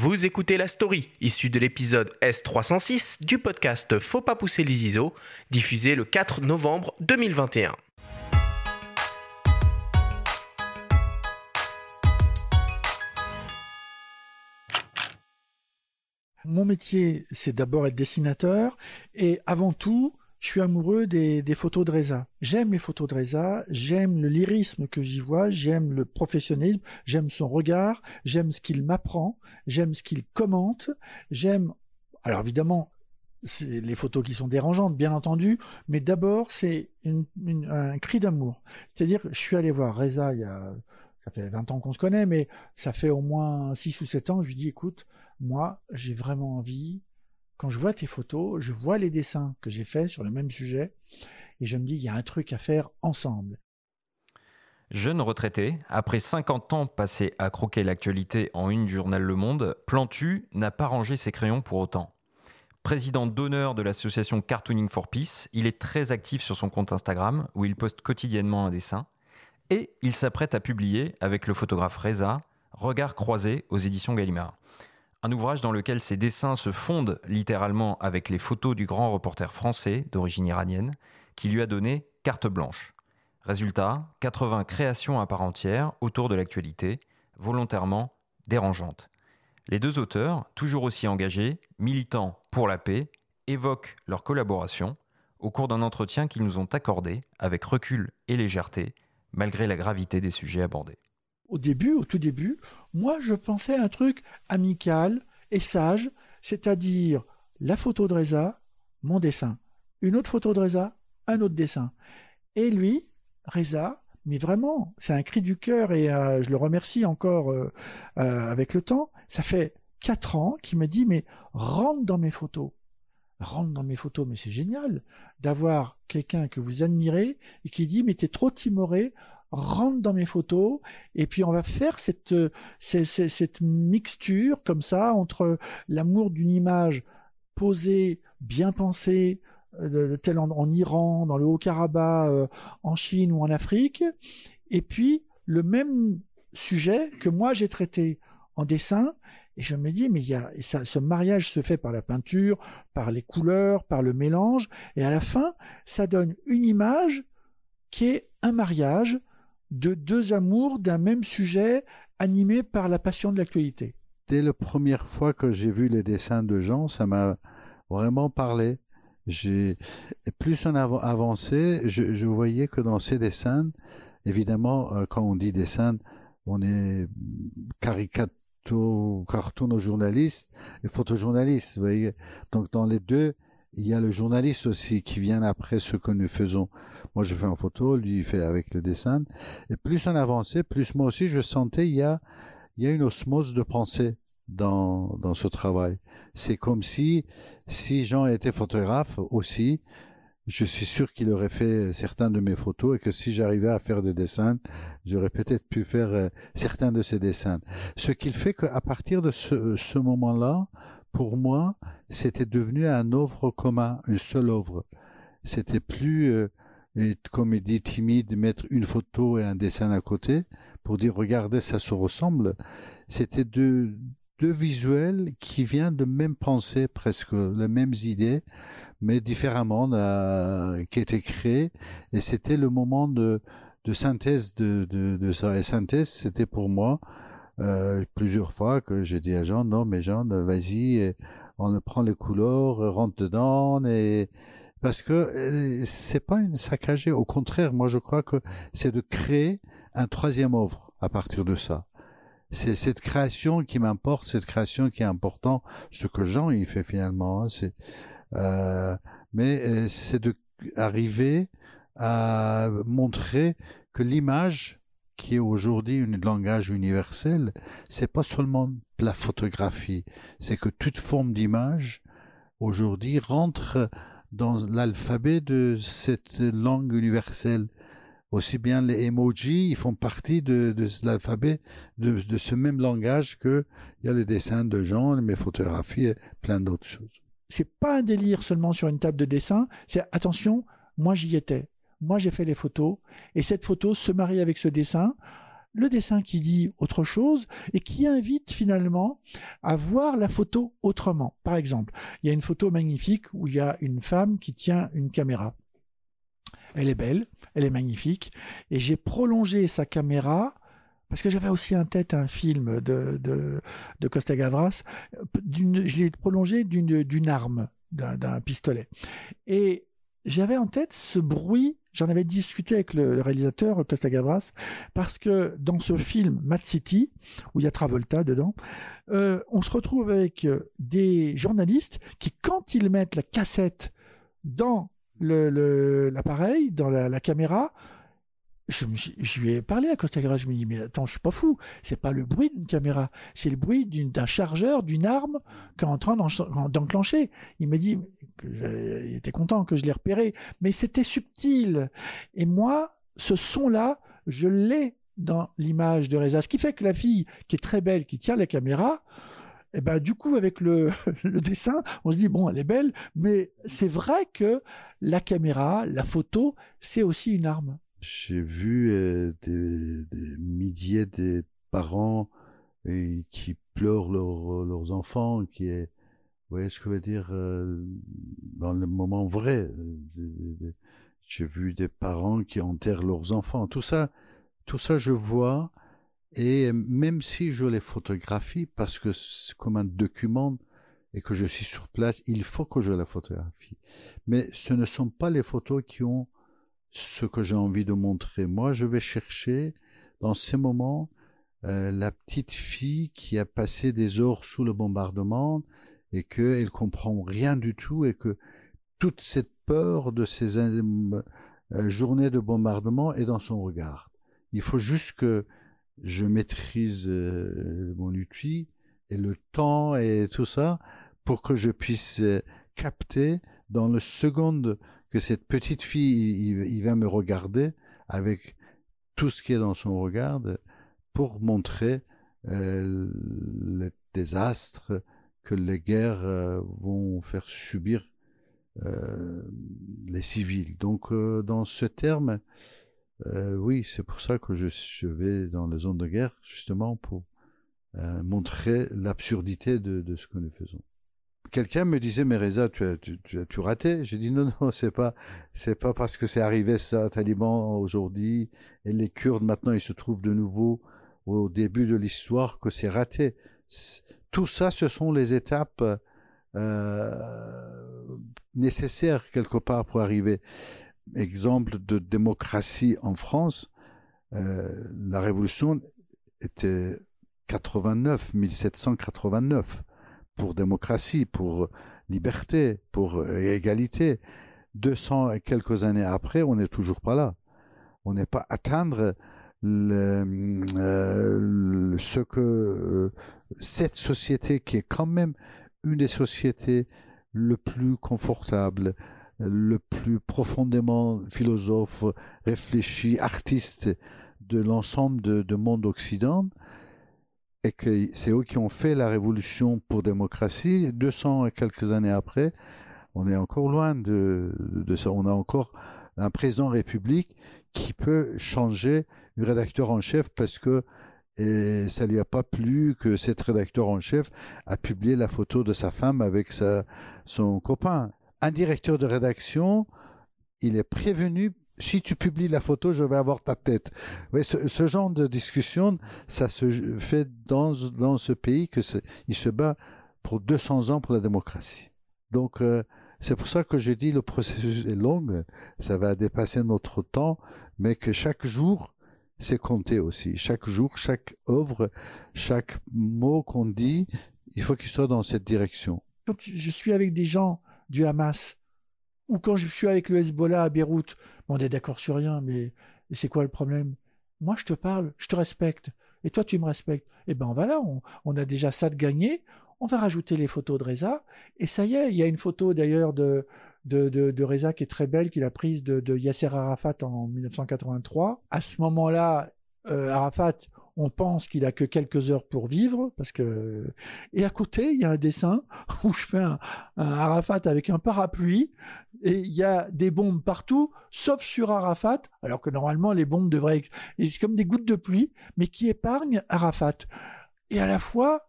Vous écoutez la story issue de l'épisode S306 du podcast Faut pas pousser les ISO, diffusé le 4 novembre 2021. Mon métier, c'est d'abord être dessinateur et avant tout, je suis amoureux des, photos de Reza. J'aime les photos de Reza, j'aime le lyrisme que j'y vois, j'aime le professionnalisme, j'aime son regard, j'aime ce qu'il m'apprend, j'aime ce qu'il commente, j'aime... Alors évidemment, c'est les photos qui sont dérangeantes, bien entendu, mais d'abord, c'est un cri d'amour. C'est-à-dire je suis allé voir Reza il y a... Ça fait 20 ans qu'on se connaît, mais ça fait au moins 6 ou 7 ans, je lui dis, écoute, moi, j'ai vraiment envie quand je vois tes photos, je vois les dessins que j'ai faits sur le même sujet, et je me dis, il y a un truc à faire ensemble. Jeune retraité, après 50 ans passés à croquer l'actualité en une journal Le Monde, Plantu n'a pas rangé ses crayons pour autant. Président d'honneur de l'association Cartooning for Peace, il est très actif sur son compte Instagram où il poste quotidiennement un dessin. Et il s'apprête à publier avec le photographe Reza Regard croisé aux éditions Gallimard un ouvrage dans lequel ses dessins se fondent littéralement avec les photos du grand reporter français d'origine iranienne, qui lui a donné carte blanche. Résultat, 80 créations à part entière autour de l'actualité, volontairement dérangeantes. Les deux auteurs, toujours aussi engagés, militants pour la paix, évoquent leur collaboration au cours d'un entretien qu'ils nous ont accordé avec recul et légèreté, malgré la gravité des sujets abordés au début, au tout début, moi je pensais à un truc amical et sage, c'est-à-dire la photo de Reza, mon dessin, une autre photo de Reza, un autre dessin. Et lui, Reza, mais vraiment, c'est un cri du cœur et euh, je le remercie encore euh, euh, avec le temps. Ça fait quatre ans qu'il me dit mais rentre dans mes photos, rentre dans mes photos. Mais c'est génial d'avoir quelqu'un que vous admirez et qui dit mais t'es trop timoré, rentre dans mes photos et puis on va faire cette, cette, mixture comme ça entre l'amour d'une image posée, bien pensée, euh, telle en, Iran, dans le Haut-Karabakh, euh, en Chine ou en Afrique, et puis le même sujet que moi j'ai traité en dessin, et je me dis, mais y a, ça, ce mariage se fait par la peinture, par les couleurs, par le mélange, et à la fin, ça donne une image qui est un mariage de deux amours d'un même sujet animés par la passion de l'actualité. Dès la première fois que j'ai vu les dessins de Jean, ça m'a vraiment parlé. J'ai plus on avançait, je, voyais que dans ces dessins, évidemment, euh, quand on dit dessin, on est caricato, cartoon journaliste et photojournaliste. Vous voyez, donc dans les deux, il y a le journaliste aussi qui vient après ce que nous faisons. Moi, je fais en photo, lui, il fait avec le dessin. Et plus on avançait, plus moi aussi, je sentais, il y a, il y a une osmose de pensée dans, dans ce travail. C'est comme si, si Jean était photographe aussi, je suis sûr qu'il aurait fait certains de mes photos et que si j'arrivais à faire des dessins, j'aurais peut-être pu faire euh, certains de ces dessins. Ce qu'il fait qu'à partir de ce, ce moment-là, pour moi, c'était devenu un œuvre commun, une seule œuvre. C'était plus, euh, comme il dit, timide, mettre une photo et un dessin à côté pour dire regardez, ça se ressemble. C'était deux, visuels qui viennent de même pensée, presque les mêmes idées, mais différemment, euh, qui étaient créés. Et c'était le moment de, synthèse de, de ça. Et synthèse, c'était pour moi euh, plusieurs fois que j'ai dit à Jean, non, mais Jean, vas-y, on prend les couleurs, rentre dedans, et parce que euh, c'est pas une saccagée. Au contraire, moi, je crois que c'est de créer un troisième œuvre à partir de ça. C'est cette création qui m'importe, cette création qui est importante, ce que Jean il fait finalement. Hein, c'est, euh, mais euh, c'est de arriver à montrer que l'image qui est aujourd'hui un langage universel, c'est pas seulement la photographie, c'est que toute forme d'image aujourd'hui rentre dans l'alphabet de cette langue universelle. Aussi bien les emojis, ils font partie de, l'alphabet de, ce même langage que il y a les dessins de gens, mes photographies et plein d'autres choses. C'est pas un délire seulement sur une table de dessin, c'est attention, moi j'y étais moi j'ai fait les photos, et cette photo se marie avec ce dessin. le dessin qui dit autre chose et qui invite finalement à voir la photo autrement. Par exemple, il y a une photo magnifique où il y a une femme qui tient une caméra. Elle est belle, elle est magnifique, et j'ai prolongé sa caméra parce que j'avais aussi en tête un film de, de, Costa Gavras, je l'ai prolongé d'une arme, d'un pistolet. Et j'avais en tête ce bruit, j'en avais discuté avec le, réalisateur Costa Gavras, parce que dans ce film Mad City, où il y a Travolta dedans, euh, on se retrouve avec euh, des journalistes qui, quand ils mettent la cassette dans l'appareil, dans la caméra, je, lui ai parlé à Costa Gavras, je me dis mais attends, je suis pas fou, c'est pas le bruit d'une caméra, c'est le bruit d'un chargeur, d'une arme qui est en train d'enclencher. Il m'a dit, il était content que je l'ai repéré, mais c'était subtil. Et moi, ce son-là, je l'ai dans l'image de Reza, ce qui fait que la fille qui est très belle, qui tient la caméra, et eh ben du coup avec le dessin, on se dit bon, elle est belle, mais c'est vrai que la caméra, la photo, c'est aussi une arme. J'ai vu euh, des, des, milliers de parents euh, qui pleurent leurs enfants, qui est, vous voyez ce que je veux dire, euh, dans le moment vrai. J'ai vu des parents qui enterrent leurs enfants. Tout ça, tout ça, je vois. Et même si je les photographie, parce que c'est comme un document et que je suis sur place, il faut que je la photographie. Mais ce ne sont pas les photos qui ont ce que j'ai envie de montrer. Moi, je vais chercher dans ces moments euh, la petite fille qui a passé des heures sous le bombardement et qu'elle comprend rien du tout et que toute cette peur de ces euh, journées de bombardement est dans son regard. Il faut juste que je maîtrise euh, mon outil et le temps et tout ça pour que je puisse capter dans le seconde que cette petite fille, il, va me regarder avec tout ce qui est dans son regard pour montrer euh, le désastre que les guerres euh, vont faire subir euh, les civils. Donc, dans ce terme, oui, c'est pour ça que je, vais dans les zones de guerre, justement pour montrer l'absurdité de ce que nous faisons quelqu'un me disait mais tu as tu, tu, raté. J'ai dit non non c'est pas c'est pas parce que c'est arrivé ça Taliban aujourd'hui et les Kurdes maintenant ils se trouvent de nouveau au début de l'histoire que c'est raté. Tout ça ce sont les étapes euh, nécessaires quelque part pour arriver. Exemple de démocratie en France euh, la révolution était 89 1789 pour démocratie, pour liberté, pour égalité. 200 et quelques années après, on n'est toujours pas là. On n'est pas atteindre le, euh, ce que euh, cette société qui est quand même une des sociétés le plus confortable, le plus profondément philosophe, réfléchi, artiste de l'ensemble de monde occident, et que c'est eux qui ont fait la révolution pour démocratie. 200 et quelques années après, on est encore loin de, ça. On a encore un président république qui peut changer le rédacteur en chef parce que et ça lui a pas plu que cet rédacteur en chef a publié la photo de sa femme avec son copain. Un directeur de rédaction, il est prévenu si tu publies la photo, je vais avoir ta tête. Oui, ce, genre de discussion, ça se fait dans, dans ce pays que il se bat pour 200 ans pour la démocratie. Donc, euh, c'est pour ça que je dis le processus est long, ça va dépasser notre temps, mais que chaque jour, c'est compté aussi. Chaque jour, chaque œuvre, chaque mot qu'on dit, il faut qu'il soit dans cette direction. Quand je suis avec des gens du Hamas, ou quand je suis avec le Hezbollah à Beyrouth, on est d'accord sur rien, mais c'est quoi le problème? Moi, je te parle, je te respecte, et toi, tu me respectes. Eh ben voilà, on, a déjà ça de gagné. On va rajouter les photos de Reza, et ça y est. Il y a une photo d'ailleurs de, de, Reza qui est très belle, qu'il a prise de, Yasser Arafat en 1983. À ce moment-là, euh, Arafat, on pense qu'il a que quelques heures pour vivre, parce que et à côté il y a un dessin où je fais un, Arafat avec un parapluie et il y a des bombes partout, sauf sur Arafat, alors que normalement les bombes devraient être comme des gouttes de pluie, mais qui épargnent Arafat. Et à la fois,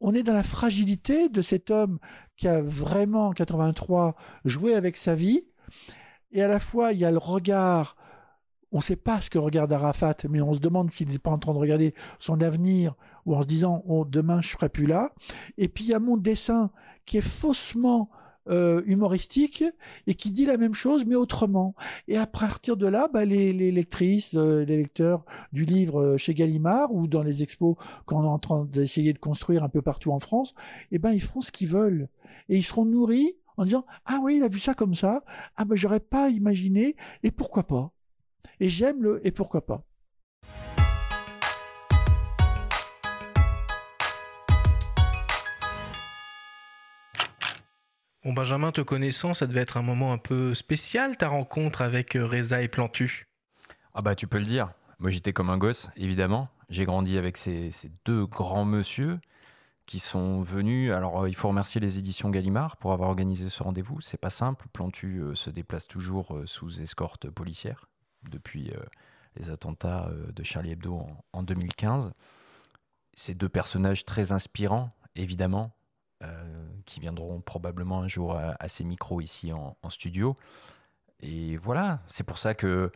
on est dans la fragilité de cet homme qui a vraiment en 83 joué avec sa vie, et à la fois il y a le regard on ne sait pas ce que regarde Arafat, mais on se demande s'il n'est pas en train de regarder son avenir ou en se disant oh, demain je serai plus là. Et puis il y a mon dessin qui est faussement euh, humoristique et qui dit la même chose mais autrement. Et à partir de là, bah, les, lectrices, euh, les lecteurs du livre euh, chez Gallimard ou dans les expos qu'on est en train d'essayer de construire un peu partout en France, eh ben ils feront ce qu'ils veulent et ils seront nourris en disant ah oui il a vu ça comme ça, ah ben j'aurais pas imaginé et pourquoi pas? Et j'aime le et pourquoi pas. Bon Benjamin, te connaissant, ça devait être un moment un peu spécial ta rencontre avec euh, Reza et Plantu. Ah bah tu peux le dire. Moi j'étais comme un gosse, évidemment. J'ai grandi avec ces, deux grands monsieur qui sont venus. Alors euh, il faut remercier les éditions Gallimard pour avoir organisé ce rendez-vous. C'est pas simple. Plantu euh, se déplace toujours sous escorte policière depuis euh, les attentats euh, de Charlie Hebdo en, 2015. Ces deux personnages très inspirants, évidemment, euh, qui viendront probablement un jour à, ces micros ici en, studio. Et voilà, c'est pour ça que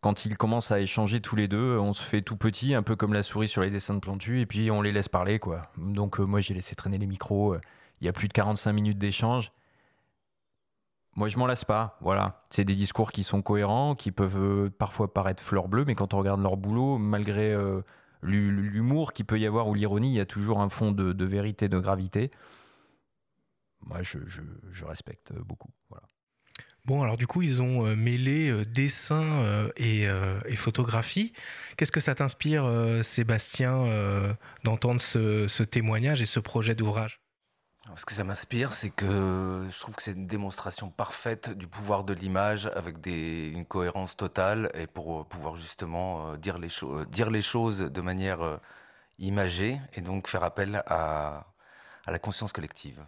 quand ils commencent à échanger tous les deux, on se fait tout petit, un peu comme la souris sur les dessins de Plantu, et puis on les laisse parler, quoi. Donc moi j'ai laissé traîner les micros. Il y a plus de 45 minutes d'échange. Moi, je m'en lasse pas. Voilà. C'est des discours qui sont cohérents, qui peuvent euh, parfois paraître fleur bleue, mais quand on regarde leur boulot, malgré euh, l'humour qu'il peut y avoir ou l'ironie, il y a toujours un fond de, vérité, de gravité. Moi, je, respecte beaucoup. Voilà. Bon, alors du coup, ils ont euh, mêlé dessin et, photographie. Qu'est-ce que ça t'inspire, Sébastien, d'entendre ce témoignage et ce projet d'ouvrage? Ce que ça m'inspire, c'est que je trouve que c'est une démonstration parfaite du pouvoir de l'image avec une cohérence totale et pour pouvoir justement euh, dire, les dire les choses de manière euh, imagée et donc faire appel à, à la conscience collective.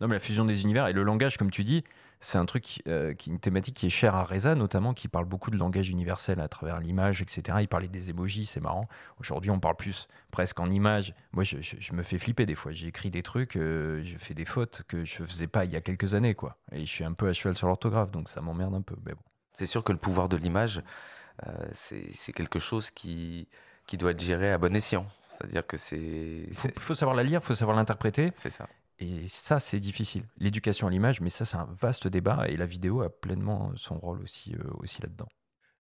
Non, mais la fusion des univers et le langage, comme tu dis, c'est un truc, euh, qui, une thématique qui est chère à Reza, notamment, qui parle beaucoup de langage universel à travers l'image, etc. Il parlait des émojis, c'est marrant. Aujourd'hui, on parle plus presque en images. Moi, je, me fais flipper des fois. J'écris des trucs, euh, je fais des fautes que je faisais pas il y a quelques années, quoi. Et je suis un peu à cheval sur l'orthographe, donc ça m'emmerde un peu. Mais bon. C'est sûr que le pouvoir de l'image, euh, c'est quelque chose qui, qui doit être géré à bon escient. C'est-à-dire que c'est. Il faut, faut, savoir la lire, il faut savoir l'interpréter. C'est ça. Et ça, c'est difficile. L'éducation à l'image, mais ça, c'est un vaste débat et la vidéo a pleinement son rôle aussi, euh, aussi là-dedans.